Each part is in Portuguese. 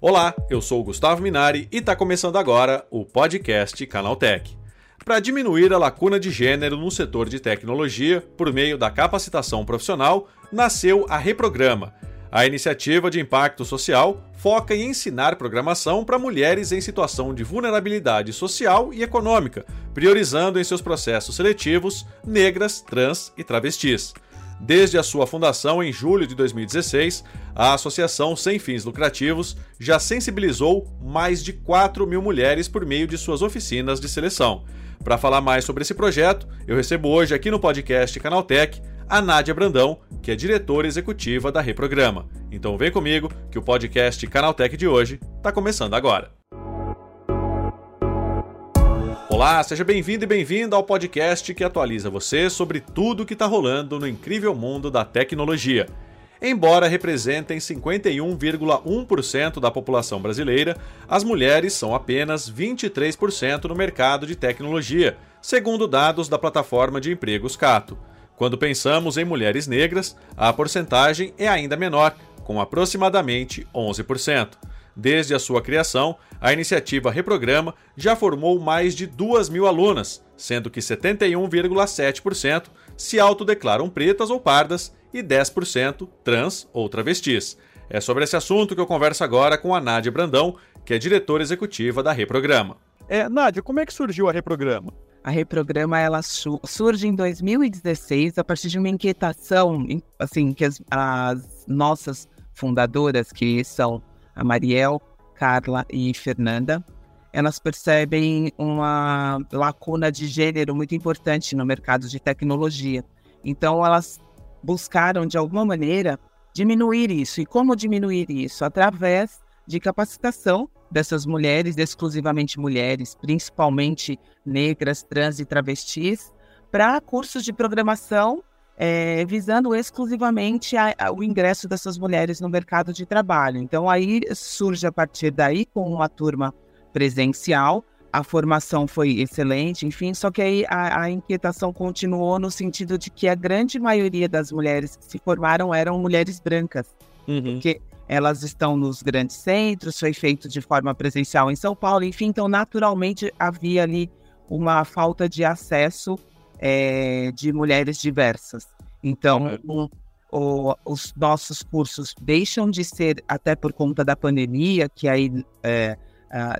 Olá, eu sou o Gustavo Minari e está começando agora o podcast Canaltech. Para diminuir a lacuna de gênero no setor de tecnologia por meio da capacitação profissional, nasceu a Reprograma. A iniciativa de impacto social foca em ensinar programação para mulheres em situação de vulnerabilidade social e econômica, priorizando em seus processos seletivos negras, trans e travestis. Desde a sua fundação em julho de 2016, a Associação Sem Fins Lucrativos já sensibilizou mais de 4 mil mulheres por meio de suas oficinas de seleção. Para falar mais sobre esse projeto, eu recebo hoje aqui no podcast Canaltech a Nádia Brandão, que é diretora executiva da Reprograma. Então vem comigo que o podcast Canaltech de hoje está começando agora. Olá, seja bem-vindo e bem-vinda ao podcast que atualiza você sobre tudo o que está rolando no incrível mundo da tecnologia. Embora representem 51,1% da população brasileira, as mulheres são apenas 23% no mercado de tecnologia, segundo dados da plataforma de empregos Cato. Quando pensamos em mulheres negras, a porcentagem é ainda menor, com aproximadamente 11%. Desde a sua criação, a iniciativa Reprograma já formou mais de 2 mil alunas, sendo que 71,7% se autodeclaram pretas ou pardas e 10% trans ou travestis. É sobre esse assunto que eu converso agora com a Nádia Brandão, que é diretora executiva da Reprograma. É, Nádia, como é que surgiu a Reprograma? A Reprograma ela surge em 2016 a partir de uma inquietação, assim, que as, as nossas fundadoras, que são a Mariel, Carla e Fernanda, elas percebem uma lacuna de gênero muito importante no mercado de tecnologia. Então, elas buscaram, de alguma maneira, diminuir isso. E como diminuir isso? Através de capacitação dessas mulheres, exclusivamente mulheres, principalmente negras, trans e travestis, para cursos de programação é, visando exclusivamente a, a, o ingresso dessas mulheres no mercado de trabalho. Então, aí surge a partir daí com uma turma presencial. A formação foi excelente, enfim, só que aí a, a inquietação continuou no sentido de que a grande maioria das mulheres que se formaram eram mulheres brancas, uhum. porque elas estão nos grandes centros, foi feito de forma presencial em São Paulo, enfim, então naturalmente havia ali uma falta de acesso é, de mulheres diversas. Então, um, o, os nossos cursos deixam de ser, até por conta da pandemia, que aí é,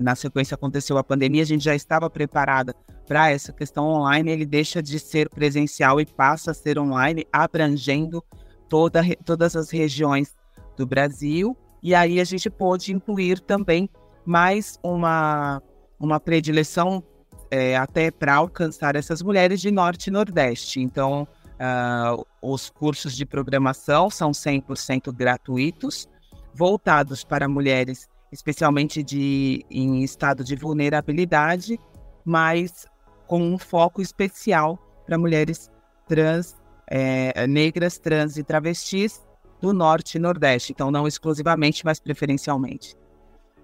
na sequência aconteceu a pandemia, a gente já estava preparada para essa questão online, ele deixa de ser presencial e passa a ser online, abrangendo toda, todas as regiões do Brasil. E aí a gente pôde incluir também mais uma, uma predileção é, até para alcançar essas mulheres de Norte e Nordeste. Então, uh, os cursos de programação são 100% gratuitos, voltados para mulheres, especialmente de, em estado de vulnerabilidade, mas com um foco especial para mulheres trans, é, negras, trans e travestis do Norte e Nordeste. Então, não exclusivamente, mas preferencialmente.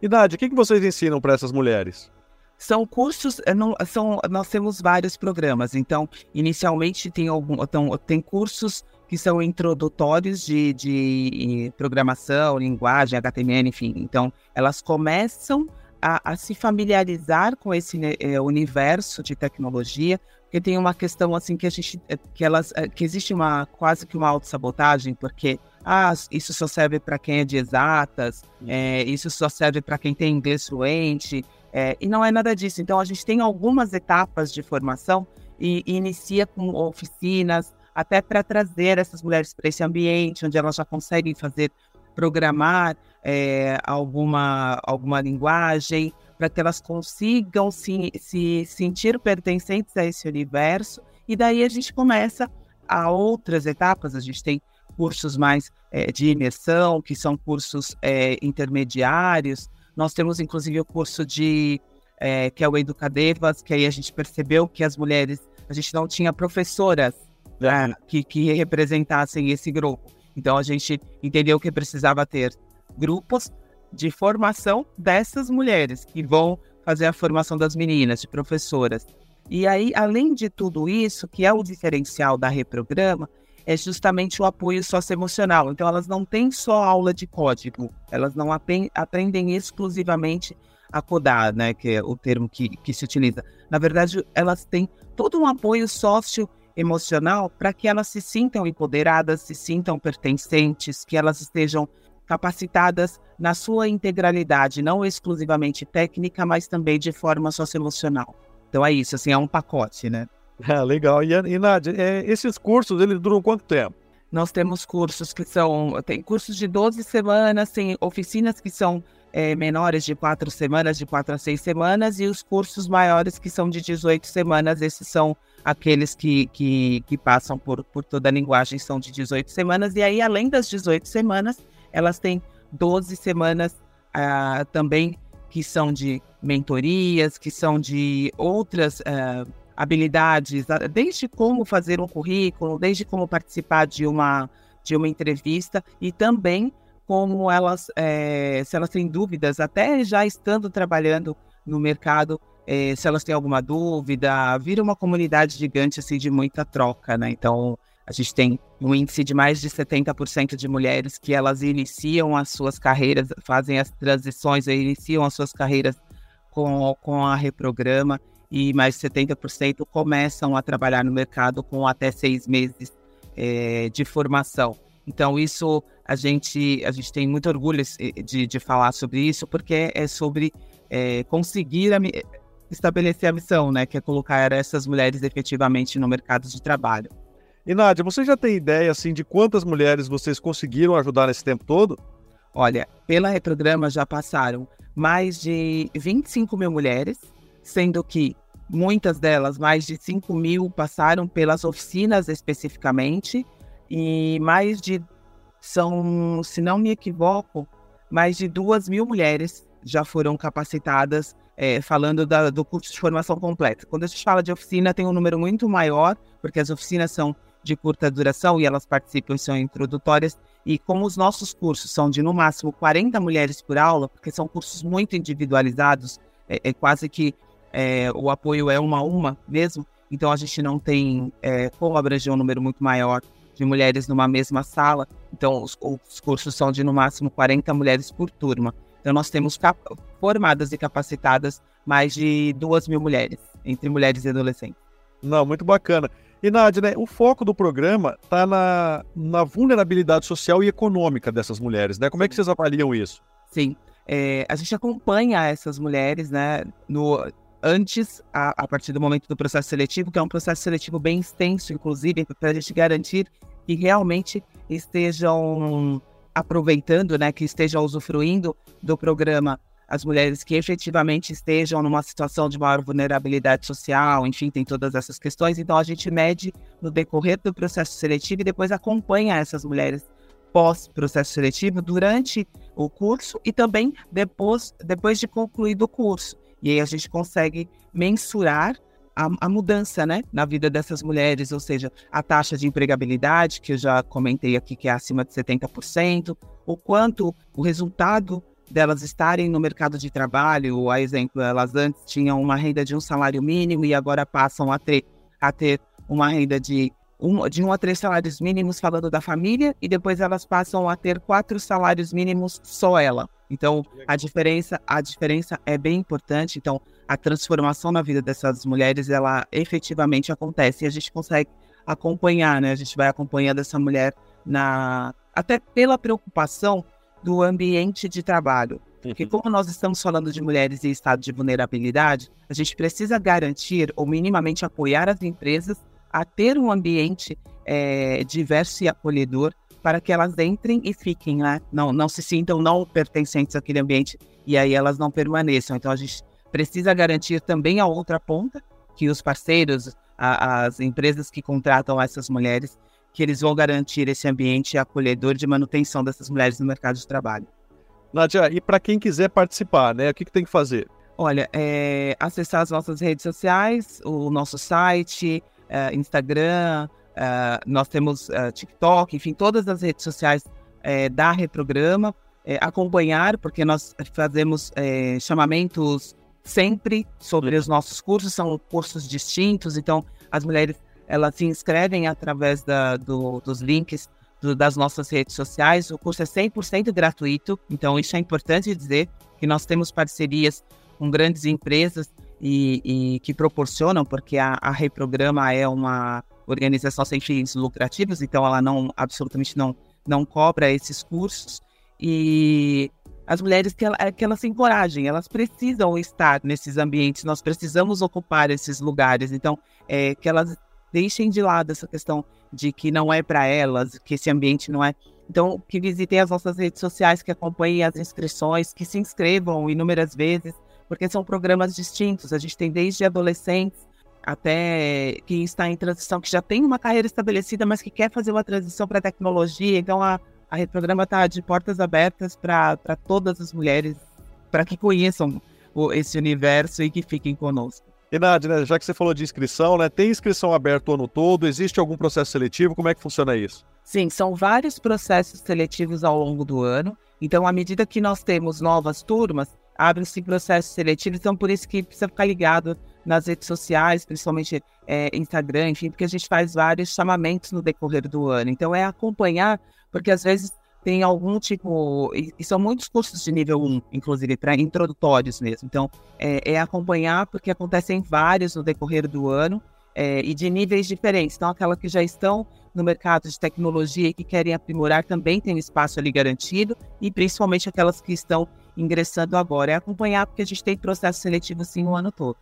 Idade, o que, que vocês ensinam para essas mulheres? São cursos, eh, não, são, nós temos vários programas. Então, inicialmente tem, algum, então, tem cursos que são introdutórios de, de programação, linguagem, HTML, enfim. Então, elas começam a, a se familiarizar com esse é, universo de tecnologia, porque tem uma questão assim que a gente, eh, que elas, que existe uma quase que uma autossabotagem, porque ah, isso só serve para quem é de exatas, é, isso só serve para quem tem inglês fluente, é, e não é nada disso. Então, a gente tem algumas etapas de formação e, e inicia com oficinas, até para trazer essas mulheres para esse ambiente, onde elas já conseguem fazer, programar é, alguma, alguma linguagem, para que elas consigam se, se sentir pertencentes a esse universo. E daí a gente começa a outras etapas, a gente tem cursos mais é, de imersão, que são cursos é, intermediários, nós temos, inclusive, o curso de é, que é o Educadevas, que aí a gente percebeu que as mulheres, a gente não tinha professoras né, que, que representassem esse grupo. Então a gente entendeu que precisava ter grupos de formação dessas mulheres que vão fazer a formação das meninas, de professoras. E aí, além de tudo isso, que é o diferencial da Reprograma, é justamente o apoio socioemocional. Então, elas não têm só aula de código, elas não aprendem exclusivamente a codar, né, que é o termo que, que se utiliza. Na verdade, elas têm todo um apoio socioemocional para que elas se sintam empoderadas, se sintam pertencentes, que elas estejam capacitadas na sua integralidade, não exclusivamente técnica, mas também de forma socioemocional. Então é isso, assim, é um pacote, né? Ah, legal. E, e Nádia, é, esses cursos, eles duram quanto tempo? Nós temos cursos que são, tem cursos de 12 semanas, tem oficinas que são é, menores de 4 semanas, de 4 a 6 semanas, e os cursos maiores que são de 18 semanas, esses são aqueles que, que, que passam por, por toda a linguagem, são de 18 semanas, e aí além das 18 semanas, elas têm 12 semanas ah, também que são de mentorias, que são de outras uh, habilidades, desde como fazer um currículo, desde como participar de uma, de uma entrevista e também como elas, é, se elas têm dúvidas, até já estando trabalhando no mercado, é, se elas têm alguma dúvida, vira uma comunidade gigante assim de muita troca, né? Então a gente tem um índice de mais de 70% de mulheres que elas iniciam as suas carreiras, fazem as transições, iniciam as suas carreiras com, com a Reprograma e mais de 70% começam a trabalhar no mercado com até seis meses é, de formação. Então, isso a gente, a gente tem muito orgulho de, de falar sobre isso, porque é sobre é, conseguir a, estabelecer a missão, né, que é colocar essas mulheres efetivamente no mercado de trabalho. E Nádia, você já tem ideia assim de quantas mulheres vocês conseguiram ajudar nesse tempo todo? Olha, pela Reprograma já passaram mais de 25 mil mulheres, sendo que muitas delas, mais de 5 mil, passaram pelas oficinas especificamente, e mais de, são, se não me equivoco, mais de 2 mil mulheres já foram capacitadas, é, falando da, do curso de formação completa. Quando a gente fala de oficina, tem um número muito maior, porque as oficinas são de curta duração e elas participam são introdutórias. E como os nossos cursos são de no máximo 40 mulheres por aula, porque são cursos muito individualizados, é, é quase que é, o apoio é uma a uma mesmo, então a gente não tem é, como abranger um número muito maior de mulheres numa mesma sala. Então os, os cursos são de no máximo 40 mulheres por turma. Então nós temos formadas e capacitadas mais de duas mil mulheres, entre mulheres e adolescentes. Não, muito bacana. E, Nádia, né, o foco do programa está na, na vulnerabilidade social e econômica dessas mulheres, né? Como é que vocês avaliam isso? Sim, é, a gente acompanha essas mulheres, né, no, antes, a, a, partir do momento do processo seletivo, que é um processo seletivo bem extenso, inclusive, para a gente garantir que realmente estejam aproveitando, né, que estejam usufruindo do programa as mulheres que efetivamente estejam numa situação de maior vulnerabilidade social, enfim, tem todas essas questões. Então, a gente mede no decorrer do processo seletivo e depois acompanha essas mulheres pós-processo seletivo durante o curso e também depois, depois de concluído o curso. E aí a gente consegue mensurar a, a, mudança né, na vida dessas mulheres, ou seja, a taxa de empregabilidade, que eu já comentei aqui, que é acima de 70%, o quanto o resultado delas estarem no mercado de trabalho, a exemplo, elas antes tinham uma renda de um salário mínimo e agora passam a ter, a ter uma renda de um, de um a três salários mínimos falando da família e depois elas passam a ter quatro salários mínimos só ela. Então a diferença a diferença é bem importante. Então a transformação na vida dessas mulheres ela efetivamente acontece e a gente consegue acompanhar, né? A gente vai acompanhando essa mulher na até pela preocupação do ambiente de trabalho. Porque uhum. como nós estamos falando de mulheres em estado de vulnerabilidade, a gente precisa garantir ou minimamente apoiar as empresas a ter um ambiente é, diverso e acolhedor para que elas entrem e fiquem lá, não, não se sintam não pertencentes àquele ambiente e aí elas não permaneçam. Então a gente precisa garantir também a outra ponta, que os parceiros, a, as empresas que contratam essas mulheres, que eles vão garantir esse ambiente acolhedor de manutenção dessas mulheres no mercado de trabalho. Nádia, e para quem quiser participar, né, o que, que tem que fazer? Olha, é, acessar as nossas redes sociais, o nosso site, é, Instagram, é, nós temos é, TikTok, enfim, todas as redes sociais da Reprograma, acompanhar, porque nós fazemos chamamentos sempre sobre os nossos cursos, são cursos distintos, então as mulheres elas se inscrevem através da, do, dos links do, das nossas redes sociais. O curso é 100% gratuito, então isso é importante dizer que nós temos parcerias com grandes empresas e, e que proporcionam, porque a, a Reprograma é uma organização sem fins lucrativos, então ela não absolutamente não, não cobra esses cursos. E as mulheres que, ela, que elas se encorajem, elas precisam estar nesses ambientes, nós precisamos ocupar esses lugares. Então, é, que elas deixem de lado essa questão de que não é para elas, que esse ambiente não é. Então, que visitem as nossas redes sociais, que acompanhem as inscrições, que se inscrevam inúmeras vezes, porque são programas distintos. A gente tem desde adolescentes até quem está em transição, que já tem uma carreira estabelecida, mas que quer fazer uma transição para a tecnologia. Então, a, a Rede Programa está de portas abertas para todas as mulheres, para que conheçam o, esse universo e que fiquem conosco. E Nádia, né, já que você falou de inscrição, né, tem inscrição aberta o ano todo? Existe algum processo seletivo? Como é que funciona isso? Sim, são vários processos seletivos ao longo do ano. Então, à medida que nós temos novas turmas, abrem-se processos seletivos. Então, por isso que precisa ficar ligado nas redes sociais, principalmente é, Instagram, enfim, porque a gente faz vários chamamentos no decorrer do ano. Então, é acompanhar, porque às vezes tem algum tipo. E, são muitos cursos de nível 1, inclusive, para introdutórios mesmo. Então, é, é, acompanhar, porque acontecem vários no decorrer do ano é, e de níveis diferentes. Então, aquelas que já estão no mercado de tecnologia e que querem aprimorar também tem espaço ali garantido, e principalmente aquelas que estão ingressando agora. É acompanhar, porque a gente tem processo seletivo sim o ano todo.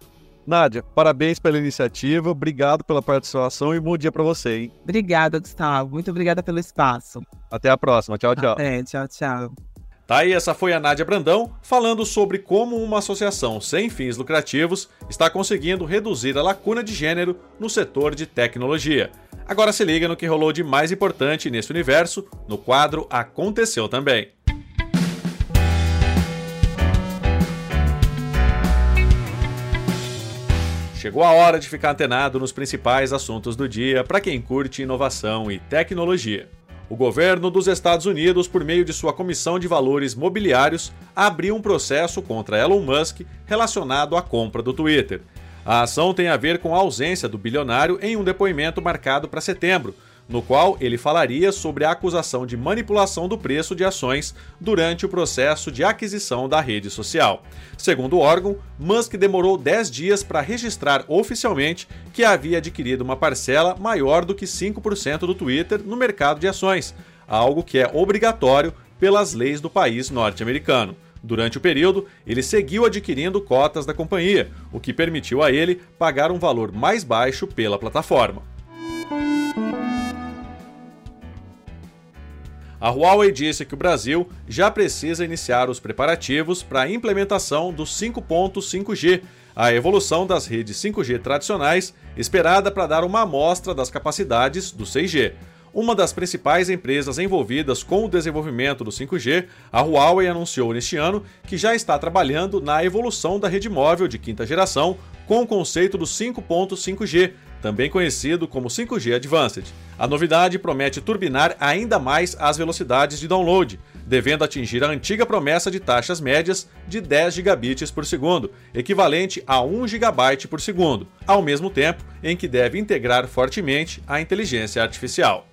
Nádia, parabéns pela iniciativa, obrigado pela participação e bom dia para você, hein? Obrigada, Gustavo. Muito obrigada pelo espaço. Até a próxima. Tchau, tchau. Até, tchau, tchau. Tá aí, essa foi a Nádia Brandão falando sobre como uma associação sem fins lucrativos está conseguindo reduzir a lacuna de gênero no setor de tecnologia. Agora se liga no que rolou de mais importante nesse universo no quadro Aconteceu Também. Chegou a hora de ficar antenado nos principais assuntos do dia para quem curte inovação e tecnologia. O governo dos Estados Unidos, por meio de sua Comissão de Valores Mobiliários, abriu um processo contra Elon Musk relacionado à compra do Twitter. A ação tem a ver com a ausência do bilionário em um depoimento marcado para setembro, no qual ele falaria sobre a acusação de manipulação do preço de ações durante o processo de aquisição da rede social. Segundo o órgão, Musk demorou 10 dias para registrar oficialmente que havia adquirido uma parcela maior do que 5% do Twitter no mercado de ações, algo que é obrigatório pelas leis do país norte-americano. Durante o período, ele seguiu adquirindo cotas da companhia, o que permitiu a ele pagar um valor mais baixo pela plataforma. A Huawei disse que o Brasil já precisa iniciar os preparativos para a implementação do 5.5G, a evolução das redes 5G tradicionais, esperada para dar uma amostra das capacidades do 6G. Uma das principais empresas envolvidas com o desenvolvimento do 5G, a Huawei anunciou neste ano que já está trabalhando na evolução da rede móvel de quinta geração com o conceito do 5.5G, também conhecido como 5G Advanced. A novidade promete turbinar ainda mais as velocidades de download, devendo atingir a antiga promessa de taxas médias de 10 gigabits por segundo, equivalente a 1 gigabyte por segundo, ao mesmo tempo em que deve integrar fortemente a inteligência artificial.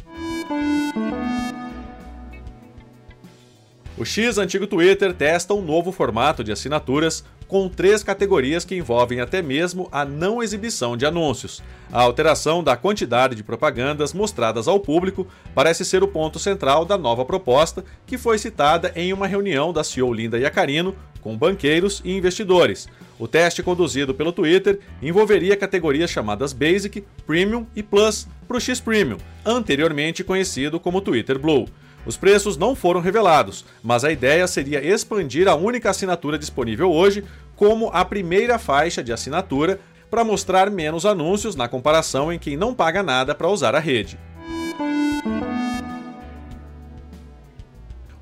O X antigo Twitter testa um novo formato de assinaturas com três categorias que envolvem até mesmo a não exibição de anúncios. A alteração da quantidade de propagandas mostradas ao público parece ser o ponto central da nova proposta, que foi citada em uma reunião da CEO Linda Yacarino com banqueiros e investidores. O teste conduzido pelo Twitter envolveria categorias chamadas Basic, Premium e Plus para o X Premium, anteriormente conhecido como Twitter Blue. Os preços não foram revelados, mas a ideia seria expandir a única assinatura disponível hoje como a primeira faixa de assinatura para mostrar menos anúncios na comparação em quem não paga nada para usar a rede.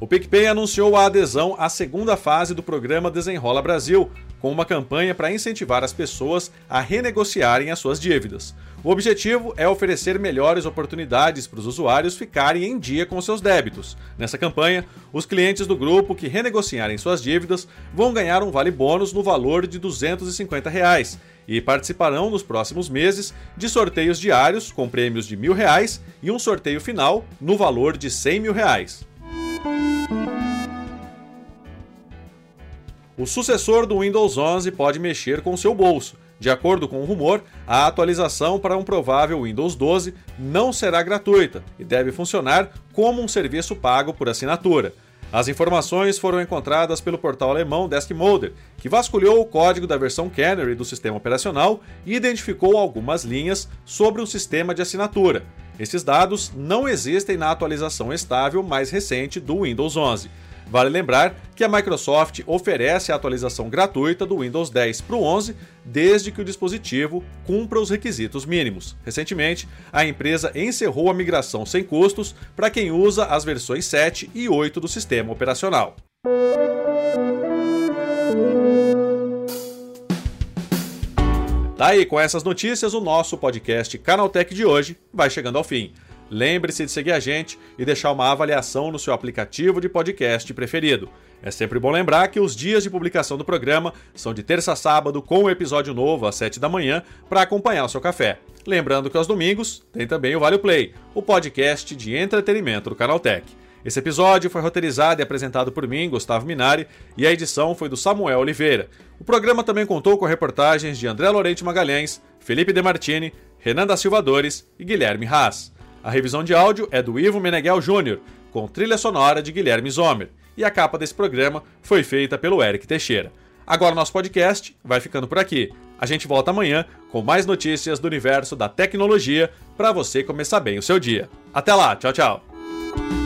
O PicPay anunciou a adesão à segunda fase do programa Desenrola Brasil, com uma campanha para incentivar as pessoas a renegociarem as suas dívidas. O objetivo é oferecer melhores oportunidades para os usuários ficarem em dia com seus débitos. Nessa campanha, os clientes do grupo que renegociarem suas dívidas vão ganhar um vale bônus no valor de 250 reais, e participarão nos próximos meses de sorteios diários com prêmios de mil reais e um sorteio final no valor de 100 mil reais. O sucessor do Windows 11 pode mexer com seu bolso. De acordo com o rumor, a atualização para um provável Windows 12 não será gratuita e deve funcionar como um serviço pago por assinatura. As informações foram encontradas pelo portal alemão Deskmolder, que vasculhou o código da versão Canary do sistema operacional e identificou algumas linhas sobre o sistema de assinatura. Esses dados não existem na atualização estável mais recente do Windows 11. Vale lembrar que a Microsoft oferece a atualização gratuita do Windows 10 para o 11 desde que o dispositivo cumpra os requisitos mínimos. Recentemente, a empresa encerrou a migração sem custos para quem usa as versões 7 e 8 do sistema operacional. Tá aí, com essas notícias, o nosso podcast Canaltech de hoje vai chegando ao fim. Lembre-se de seguir a gente e deixar uma avaliação no seu aplicativo de podcast preferido. É sempre bom lembrar que os dias de publicação do programa são de terça a sábado, com o um episódio novo às 7 da manhã, para acompanhar o seu café. Lembrando que aos domingos tem também o Vale Play, o podcast de entretenimento do Canaltech. Esse episódio foi roteirizado e apresentado por mim, Gustavo Minari, e a edição foi do Samuel Oliveira. O programa também contou com reportagens de André Lorente Magalhães, Felipe Demartini, Renan da Silva Dores e Guilherme Haas. A revisão de áudio é do Ivo Meneghel Jr., com trilha sonora de Guilherme Zomer, e a capa desse programa foi feita pelo Eric Teixeira. Agora nosso podcast vai ficando por aqui. A gente volta amanhã com mais notícias do universo da tecnologia para você começar bem o seu dia. Até lá, tchau, tchau.